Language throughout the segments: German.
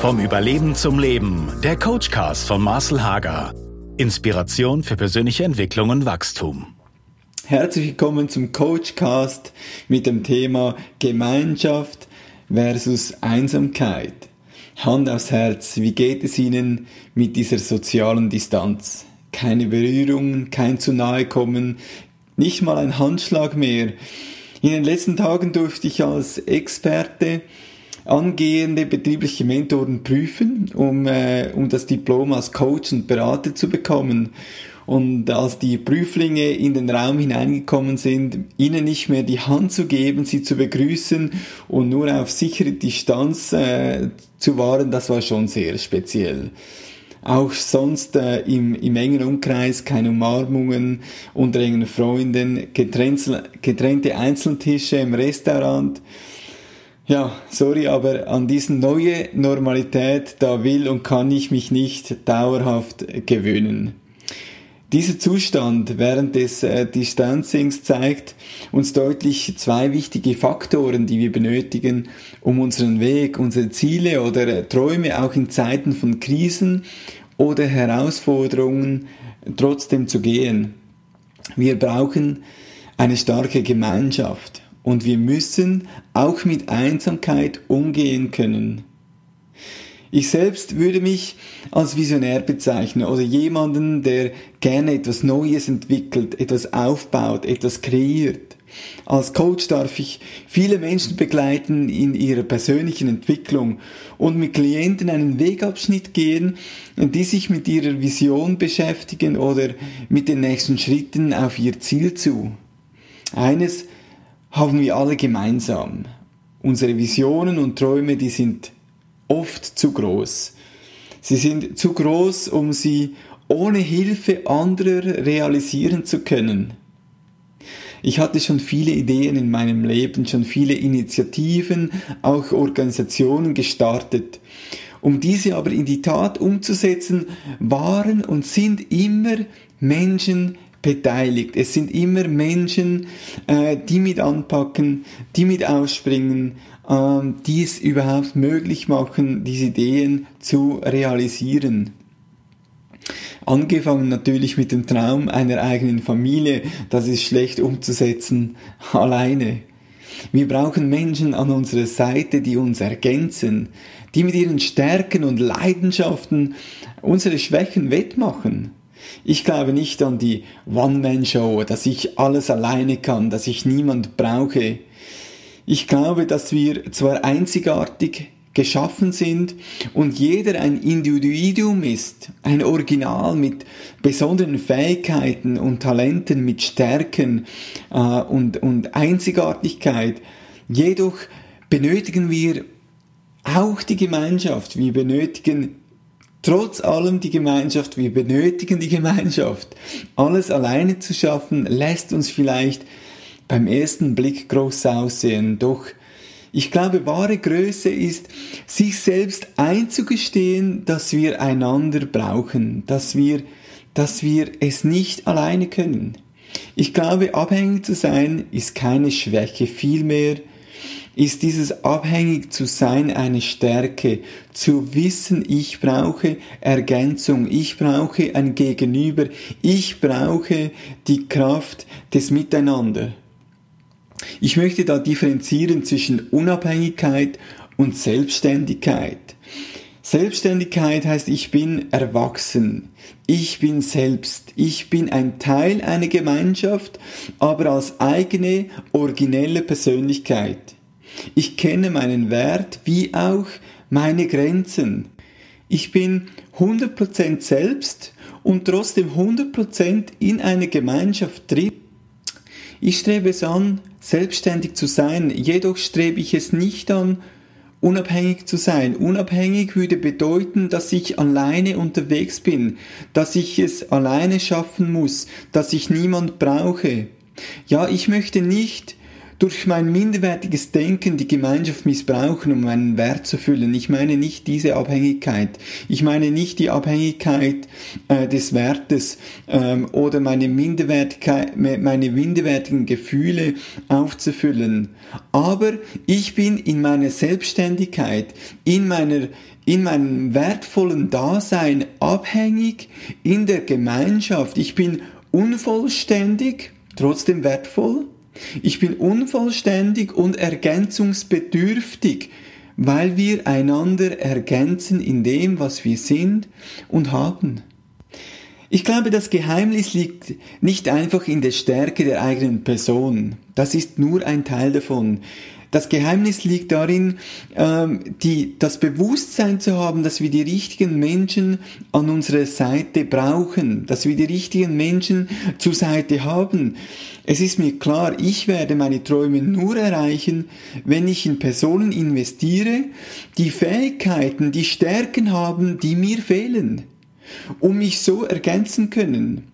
Vom Überleben zum Leben, der Coachcast von Marcel Hager. Inspiration für persönliche Entwicklung und Wachstum. Herzlich willkommen zum Coachcast mit dem Thema Gemeinschaft versus Einsamkeit. Hand aufs Herz, wie geht es Ihnen mit dieser sozialen Distanz? Keine Berührungen, kein zu nahe kommen, nicht mal ein Handschlag mehr. In den letzten Tagen durfte ich als Experte angehende betriebliche Mentoren prüfen, um, äh, um das Diplom als Coach und Berater zu bekommen. Und als die Prüflinge in den Raum hineingekommen sind, ihnen nicht mehr die Hand zu geben, sie zu begrüßen und nur auf sichere Distanz äh, zu wahren, das war schon sehr speziell. Auch sonst äh, im, im engen Umkreis keine Umarmungen unter engen Freunden, getrennte Einzeltische im Restaurant ja, sorry, aber an diese neue Normalität, da will und kann ich mich nicht dauerhaft gewöhnen. Dieser Zustand während des äh, Distancings zeigt uns deutlich zwei wichtige Faktoren, die wir benötigen, um unseren Weg, unsere Ziele oder äh, Träume auch in Zeiten von Krisen oder Herausforderungen trotzdem zu gehen. Wir brauchen eine starke Gemeinschaft und wir müssen auch mit Einsamkeit umgehen können. Ich selbst würde mich als Visionär bezeichnen oder jemanden, der gerne etwas Neues entwickelt, etwas aufbaut, etwas kreiert. Als Coach darf ich viele Menschen begleiten in ihrer persönlichen Entwicklung und mit Klienten einen Wegabschnitt gehen, die sich mit ihrer Vision beschäftigen oder mit den nächsten Schritten auf ihr Ziel zu. Eines haben wir alle gemeinsam. Unsere Visionen und Träume, die sind oft zu groß. Sie sind zu groß, um sie ohne Hilfe anderer realisieren zu können. Ich hatte schon viele Ideen in meinem Leben, schon viele Initiativen, auch Organisationen gestartet. Um diese aber in die Tat umzusetzen, waren und sind immer Menschen beteiligt. Es sind immer Menschen, äh, die mit anpacken, die mit ausspringen, äh, die es überhaupt möglich machen, diese Ideen zu realisieren. Angefangen natürlich mit dem Traum einer eigenen Familie, das ist schlecht umzusetzen alleine. Wir brauchen Menschen an unserer Seite, die uns ergänzen, die mit ihren Stärken und Leidenschaften unsere Schwächen wettmachen. Ich glaube nicht an die One-Man-Show, dass ich alles alleine kann, dass ich niemand brauche. Ich glaube, dass wir zwar einzigartig geschaffen sind und jeder ein Individuum ist, ein Original mit besonderen Fähigkeiten und Talenten, mit Stärken äh, und, und Einzigartigkeit. Jedoch benötigen wir auch die Gemeinschaft. Wir benötigen Trotz allem die Gemeinschaft, wir benötigen die Gemeinschaft. Alles alleine zu schaffen, lässt uns vielleicht beim ersten Blick groß aussehen, doch ich glaube, wahre Größe ist, sich selbst einzugestehen, dass wir einander brauchen, dass wir, dass wir es nicht alleine können. Ich glaube, abhängig zu sein ist keine Schwäche, vielmehr ist dieses abhängig zu sein eine Stärke, zu wissen, ich brauche Ergänzung, ich brauche ein Gegenüber, ich brauche die Kraft des Miteinander. Ich möchte da differenzieren zwischen Unabhängigkeit und Selbstständigkeit. Selbstständigkeit heißt, ich bin erwachsen, ich bin selbst, ich bin ein Teil einer Gemeinschaft, aber als eigene, originelle Persönlichkeit. Ich kenne meinen Wert wie auch meine Grenzen. Ich bin 100% selbst und trotzdem 100% in einer Gemeinschaft drin. Ich strebe es an, selbstständig zu sein, jedoch strebe ich es nicht an, unabhängig zu sein. Unabhängig würde bedeuten, dass ich alleine unterwegs bin, dass ich es alleine schaffen muss, dass ich niemand brauche. Ja, ich möchte nicht durch mein minderwertiges Denken die Gemeinschaft missbrauchen, um meinen Wert zu füllen. Ich meine nicht diese Abhängigkeit. Ich meine nicht die Abhängigkeit äh, des Wertes ähm, oder meine Minderwertigkeit, meine minderwertigen Gefühle aufzufüllen. Aber ich bin in meiner Selbstständigkeit, in meiner in meinem wertvollen Dasein abhängig in der Gemeinschaft. Ich bin unvollständig, trotzdem wertvoll. Ich bin unvollständig und ergänzungsbedürftig, weil wir einander ergänzen in dem, was wir sind und haben. Ich glaube, das Geheimnis liegt nicht einfach in der Stärke der eigenen Person. Das ist nur ein Teil davon. Das Geheimnis liegt darin, ähm, die, das Bewusstsein zu haben, dass wir die richtigen Menschen an unserer Seite brauchen, dass wir die richtigen Menschen zur Seite haben. Es ist mir klar, ich werde meine Träume nur erreichen, wenn ich in Personen investiere, die Fähigkeiten, die Stärken haben, die mir fehlen, um mich so ergänzen können.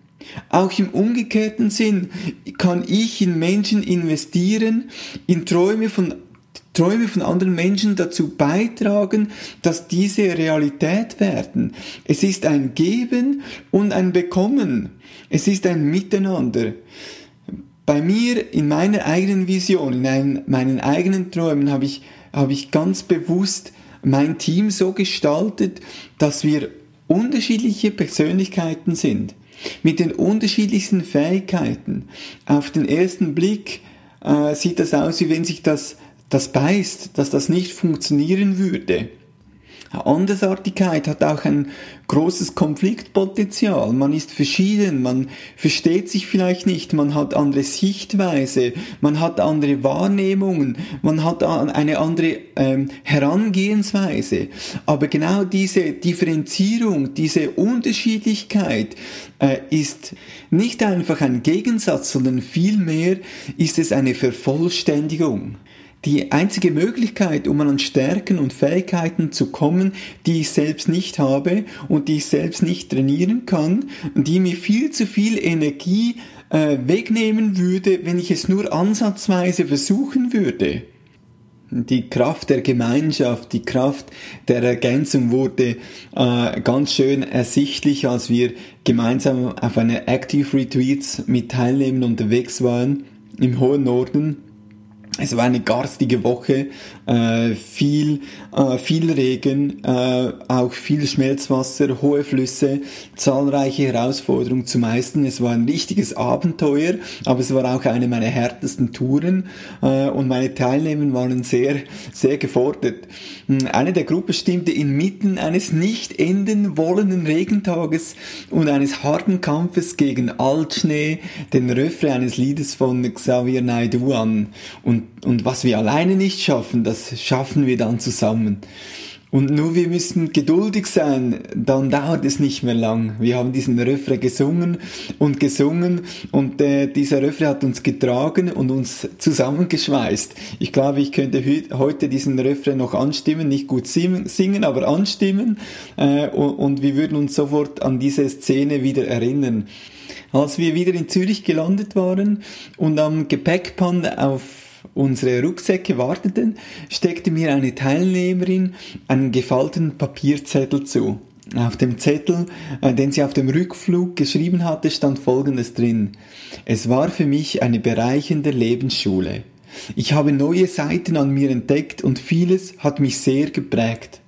Auch im umgekehrten Sinn kann ich in Menschen investieren, in Träume von Träume von anderen Menschen dazu beitragen, dass diese Realität werden. Es ist ein Geben und ein Bekommen. Es ist ein Miteinander. Bei mir, in meiner eigenen Vision, in einem, meinen eigenen Träumen habe ich, habe ich ganz bewusst mein Team so gestaltet, dass wir unterschiedliche Persönlichkeiten sind mit den unterschiedlichsten Fähigkeiten. Auf den ersten Blick äh, sieht das aus, wie wenn sich das, das beißt, dass das nicht funktionieren würde. Andersartigkeit hat auch ein großes Konfliktpotenzial. Man ist verschieden, man versteht sich vielleicht nicht, man hat andere Sichtweise, man hat andere Wahrnehmungen, man hat eine andere ähm, Herangehensweise. Aber genau diese Differenzierung, diese Unterschiedlichkeit äh, ist nicht einfach ein Gegensatz, sondern vielmehr ist es eine Vervollständigung die einzige Möglichkeit, um an Stärken und Fähigkeiten zu kommen, die ich selbst nicht habe und die ich selbst nicht trainieren kann, die mir viel zu viel Energie äh, wegnehmen würde, wenn ich es nur ansatzweise versuchen würde. Die Kraft der Gemeinschaft, die Kraft der Ergänzung wurde äh, ganz schön ersichtlich, als wir gemeinsam auf einer Active Retreats mit Teilnehmern unterwegs waren im hohen Norden es war eine garstige Woche, äh, viel, äh, viel Regen, äh, auch viel Schmelzwasser, hohe Flüsse, zahlreiche Herausforderungen zu meistern. Es war ein richtiges Abenteuer, aber es war auch eine meiner härtesten Touren äh, und meine Teilnehmer waren sehr, sehr gefordert. Hm, eine der Gruppe stimmte inmitten eines nicht enden wollenden Regentages und eines harten Kampfes gegen Altschnee den Refrain eines Liedes von Xavier Naidoo an und und was wir alleine nicht schaffen, das schaffen wir dann zusammen. Und nur wir müssen geduldig sein, dann dauert es nicht mehr lang. Wir haben diesen Refrain gesungen und gesungen und äh, dieser Refrain hat uns getragen und uns zusammengeschweißt. Ich glaube, ich könnte heute diesen Refrain noch anstimmen, nicht gut singen, aber anstimmen äh, und, und wir würden uns sofort an diese Szene wieder erinnern. Als wir wieder in Zürich gelandet waren und am Gepäckband auf unsere Rucksäcke warteten, steckte mir eine Teilnehmerin einen gefalteten Papierzettel zu. Auf dem Zettel, äh, den sie auf dem Rückflug geschrieben hatte, stand Folgendes drin. Es war für mich eine bereichende Lebensschule. Ich habe neue Seiten an mir entdeckt und vieles hat mich sehr geprägt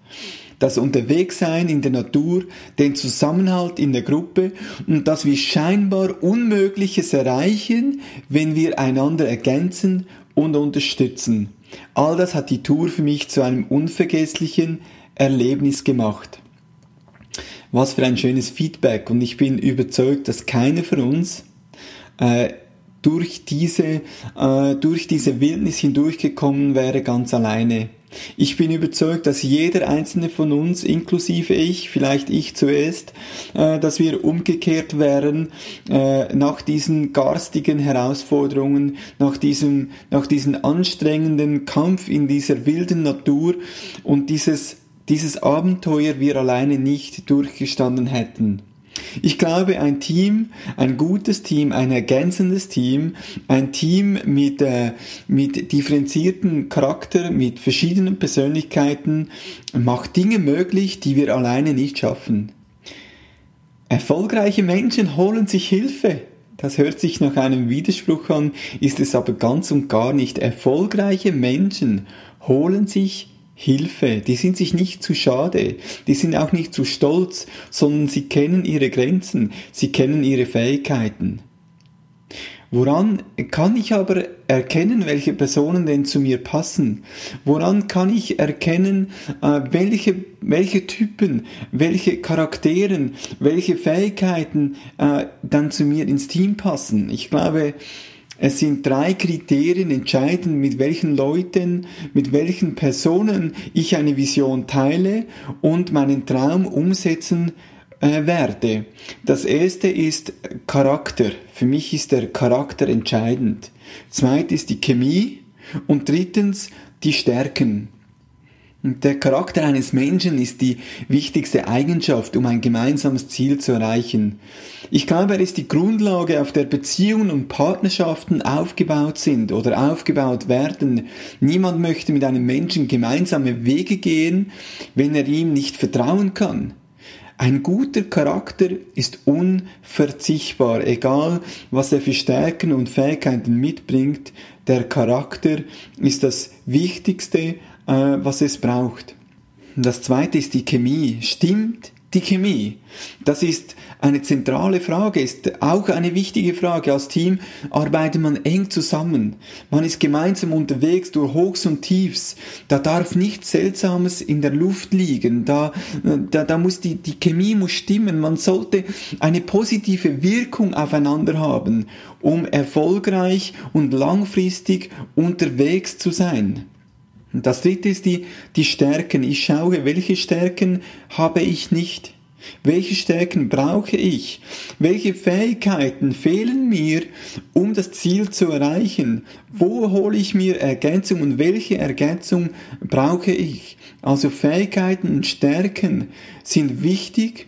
das Unterwegssein in der Natur, den Zusammenhalt in der Gruppe und dass wir scheinbar Unmögliches erreichen, wenn wir einander ergänzen und unterstützen. All das hat die Tour für mich zu einem unvergesslichen Erlebnis gemacht. Was für ein schönes Feedback und ich bin überzeugt, dass keiner von uns äh, durch diese, äh, durch diese Wildnis hindurchgekommen wäre ganz alleine. Ich bin überzeugt, dass jeder einzelne von uns, inklusive ich, vielleicht ich zuerst, äh, dass wir umgekehrt wären äh, nach diesen garstigen Herausforderungen, nach diesem, nach diesem anstrengenden Kampf in dieser wilden Natur und dieses, dieses Abenteuer wir alleine nicht durchgestanden hätten. Ich glaube, ein Team, ein gutes Team, ein ergänzendes Team, ein Team mit, äh, mit differenzierten Charakter, mit verschiedenen Persönlichkeiten macht Dinge möglich, die wir alleine nicht schaffen. Erfolgreiche Menschen holen sich Hilfe. Das hört sich nach einem Widerspruch an, ist es aber ganz und gar nicht. Erfolgreiche Menschen holen sich Hilfe, die sind sich nicht zu schade, die sind auch nicht zu stolz, sondern sie kennen ihre Grenzen, sie kennen ihre Fähigkeiten. Woran kann ich aber erkennen, welche Personen denn zu mir passen? Woran kann ich erkennen, äh, welche, welche Typen, welche Charakteren, welche Fähigkeiten äh, dann zu mir ins Team passen? Ich glaube, es sind drei Kriterien entscheidend, mit welchen Leuten, mit welchen Personen ich eine Vision teile und meinen Traum umsetzen äh, werde. Das erste ist Charakter. Für mich ist der Charakter entscheidend. Zweites ist die Chemie und drittens die Stärken. Der Charakter eines Menschen ist die wichtigste Eigenschaft, um ein gemeinsames Ziel zu erreichen. Ich glaube, er ist die Grundlage, auf der Beziehungen und Partnerschaften aufgebaut sind oder aufgebaut werden. Niemand möchte mit einem Menschen gemeinsame Wege gehen, wenn er ihm nicht vertrauen kann. Ein guter Charakter ist unverzichtbar, egal was er für Stärken und Fähigkeiten mitbringt. Der Charakter ist das Wichtigste, was es braucht. Das zweite ist die Chemie. Stimmt die Chemie? Das ist eine zentrale Frage, ist auch eine wichtige Frage. Als Team arbeitet man eng zusammen. Man ist gemeinsam unterwegs durch Hochs und Tiefs. Da darf nichts Seltsames in der Luft liegen. Da, da, da muss die, die Chemie muss stimmen. Man sollte eine positive Wirkung aufeinander haben, um erfolgreich und langfristig unterwegs zu sein. Das dritte ist die, die Stärken. Ich schaue, welche Stärken habe ich nicht. Welche Stärken brauche ich? Welche Fähigkeiten fehlen mir, um das Ziel zu erreichen? Wo hole ich mir Ergänzung und welche Ergänzung brauche ich? Also Fähigkeiten und Stärken sind wichtig,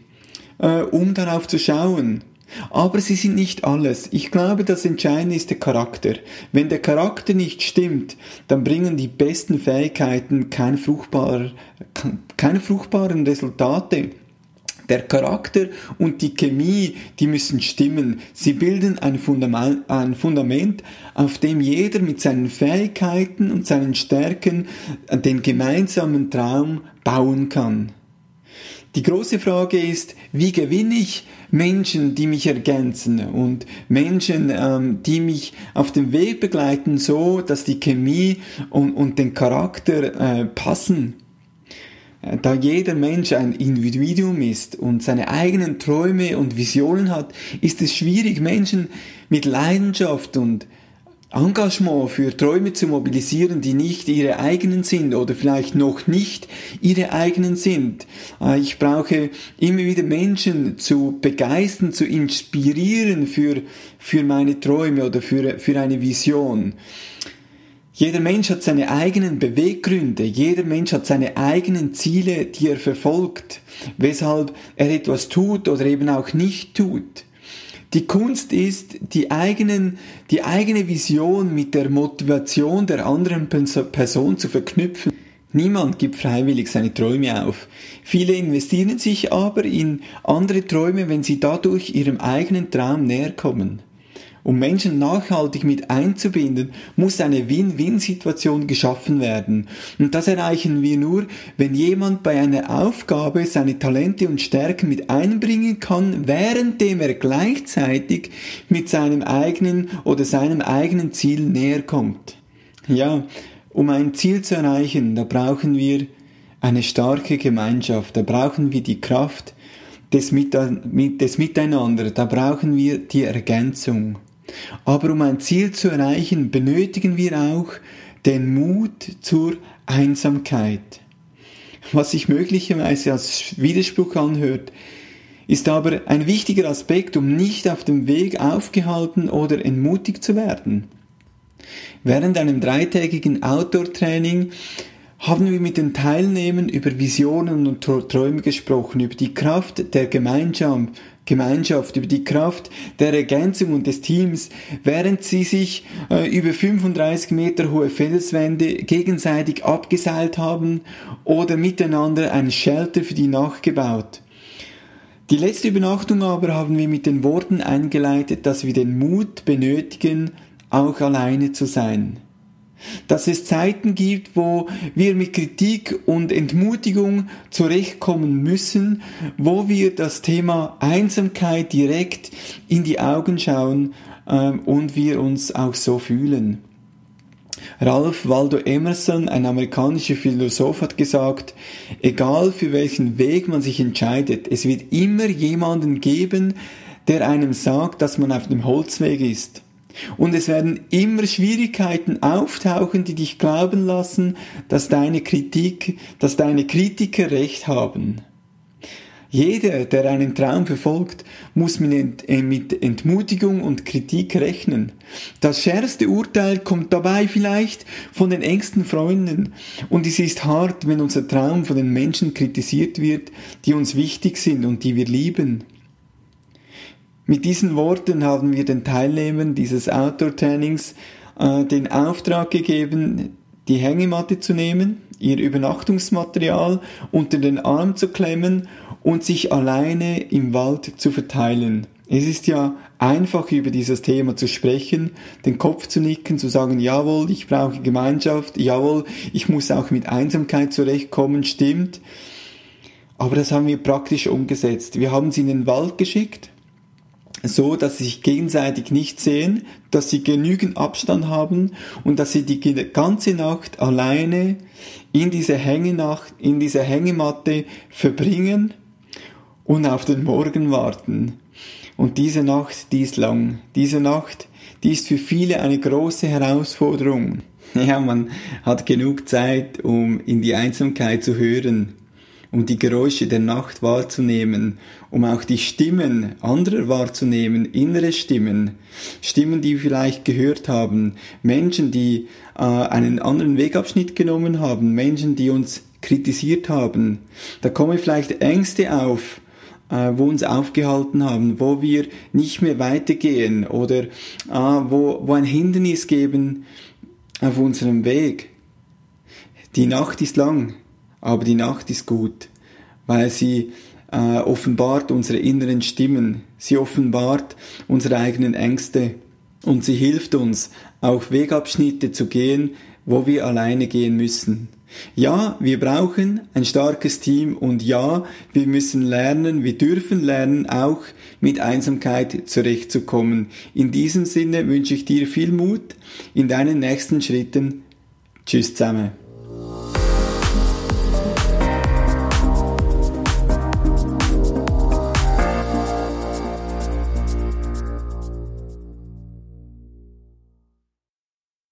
äh, um darauf zu schauen. Aber sie sind nicht alles. Ich glaube, das Entscheidende ist der Charakter. Wenn der Charakter nicht stimmt, dann bringen die besten Fähigkeiten keine, fruchtbar, keine fruchtbaren Resultate. Der Charakter und die Chemie, die müssen stimmen. Sie bilden ein Fundament, ein Fundament, auf dem jeder mit seinen Fähigkeiten und seinen Stärken den gemeinsamen Traum bauen kann. Die große Frage ist, wie gewinne ich Menschen, die mich ergänzen und Menschen, ähm, die mich auf dem Weg begleiten, so dass die Chemie und, und den Charakter äh, passen. Äh, da jeder Mensch ein Individuum ist und seine eigenen Träume und Visionen hat, ist es schwierig, Menschen mit Leidenschaft und Engagement für Träume zu mobilisieren, die nicht ihre eigenen sind oder vielleicht noch nicht ihre eigenen sind. Äh, ich brauche immer wieder Menschen zu begeistern, zu inspirieren für, für meine Träume oder für, für eine Vision. Jeder Mensch hat seine eigenen Beweggründe, jeder Mensch hat seine eigenen Ziele, die er verfolgt, weshalb er etwas tut oder eben auch nicht tut. Die Kunst ist, die, eigenen, die eigene Vision mit der Motivation der anderen Person zu verknüpfen. Niemand gibt freiwillig seine Träume auf. Viele investieren sich aber in andere Träume, wenn sie dadurch ihrem eigenen Traum näher kommen. Um Menschen nachhaltig mit einzubinden, muss eine Win-Win-Situation geschaffen werden. Und das erreichen wir nur, wenn jemand bei einer Aufgabe seine Talente und Stärken mit einbringen kann, währenddem er gleichzeitig mit seinem eigenen oder seinem eigenen Ziel näher kommt. Ja, um ein Ziel zu erreichen, da brauchen wir eine starke Gemeinschaft, da brauchen wir die Kraft des, Miteinander, da brauchen wir die Ergänzung. Aber um ein Ziel zu erreichen, benötigen wir auch den Mut zur Einsamkeit. Was sich möglicherweise als Widerspruch anhört, ist aber ein wichtiger Aspekt, um nicht auf dem Weg aufgehalten oder entmutigt zu werden. Während einem dreitägigen Outdoor-Training haben wir mit den Teilnehmern über Visionen und Träume gesprochen, über die Kraft der Gemeinschaft, Gemeinschaft, über die Kraft der Ergänzung und des Teams, während sie sich äh, über 35 Meter hohe Felswände gegenseitig abgeseilt haben oder miteinander ein Shelter für die Nacht gebaut. Die letzte Übernachtung aber haben wir mit den Worten eingeleitet, dass wir den Mut benötigen, auch alleine zu sein. Dass es Zeiten gibt, wo wir mit Kritik und Entmutigung zurechtkommen müssen, wo wir das Thema Einsamkeit direkt in die Augen schauen ähm, und wir uns auch so fühlen. Ralph Waldo Emerson, ein amerikanischer Philosoph, hat gesagt, egal für welchen Weg man sich entscheidet, es wird immer jemanden geben, der einem sagt, dass man auf dem Holzweg ist. Und es werden immer Schwierigkeiten auftauchen, die dich glauben lassen, dass deine Kritik, dass deine Kritiker recht haben. Jeder, der einen Traum verfolgt, muss mit äh, Entmutigung und Kritik rechnen. Das schärfste Urteil kommt dabei vielleicht von den engsten Freunden. Und es ist hart, wenn unser Traum von den Menschen kritisiert wird, die uns wichtig sind und die wir lieben. Mit diesen Worten haben wir den Teilnehmern dieses Outdoor-Trainings äh, den Auftrag gegeben, die Hängematte zu nehmen, ihr Übernachtungsmaterial unter den Arm zu klemmen und sich alleine im Wald zu verteilen. Es ist ja einfach über dieses Thema zu sprechen, den Kopf zu nicken, zu sagen, jawohl, ich brauche Gemeinschaft, jawohl, ich muss auch mit Einsamkeit zurechtkommen, stimmt. Aber das haben wir praktisch umgesetzt. Wir haben sie in den Wald geschickt, so, dass sie sich gegenseitig nicht sehen, dass sie genügend Abstand haben und dass sie die ganze Nacht alleine in dieser Hängenacht, in dieser Hängematte verbringen und auf den Morgen warten. Und diese Nacht, die ist lang. Diese Nacht, die ist für viele eine große Herausforderung. Ja, man hat genug Zeit, um in die Einsamkeit zu hören um die Geräusche der Nacht wahrzunehmen, um auch die Stimmen anderer wahrzunehmen, innere Stimmen, Stimmen, die wir vielleicht gehört haben, Menschen, die äh, einen anderen Wegabschnitt genommen haben, Menschen, die uns kritisiert haben. Da kommen vielleicht Ängste auf, äh, wo uns aufgehalten haben, wo wir nicht mehr weitergehen oder äh, wo, wo ein Hindernis geben auf unserem Weg. Die Nacht ist lang, aber die Nacht ist gut, weil sie äh, offenbart unsere inneren Stimmen, sie offenbart unsere eigenen Ängste und sie hilft uns, auch Wegabschnitte zu gehen, wo wir alleine gehen müssen. Ja, wir brauchen ein starkes Team und ja, wir müssen lernen, wir dürfen lernen, auch mit Einsamkeit zurechtzukommen. In diesem Sinne wünsche ich dir viel Mut in deinen nächsten Schritten. Tschüss zusammen.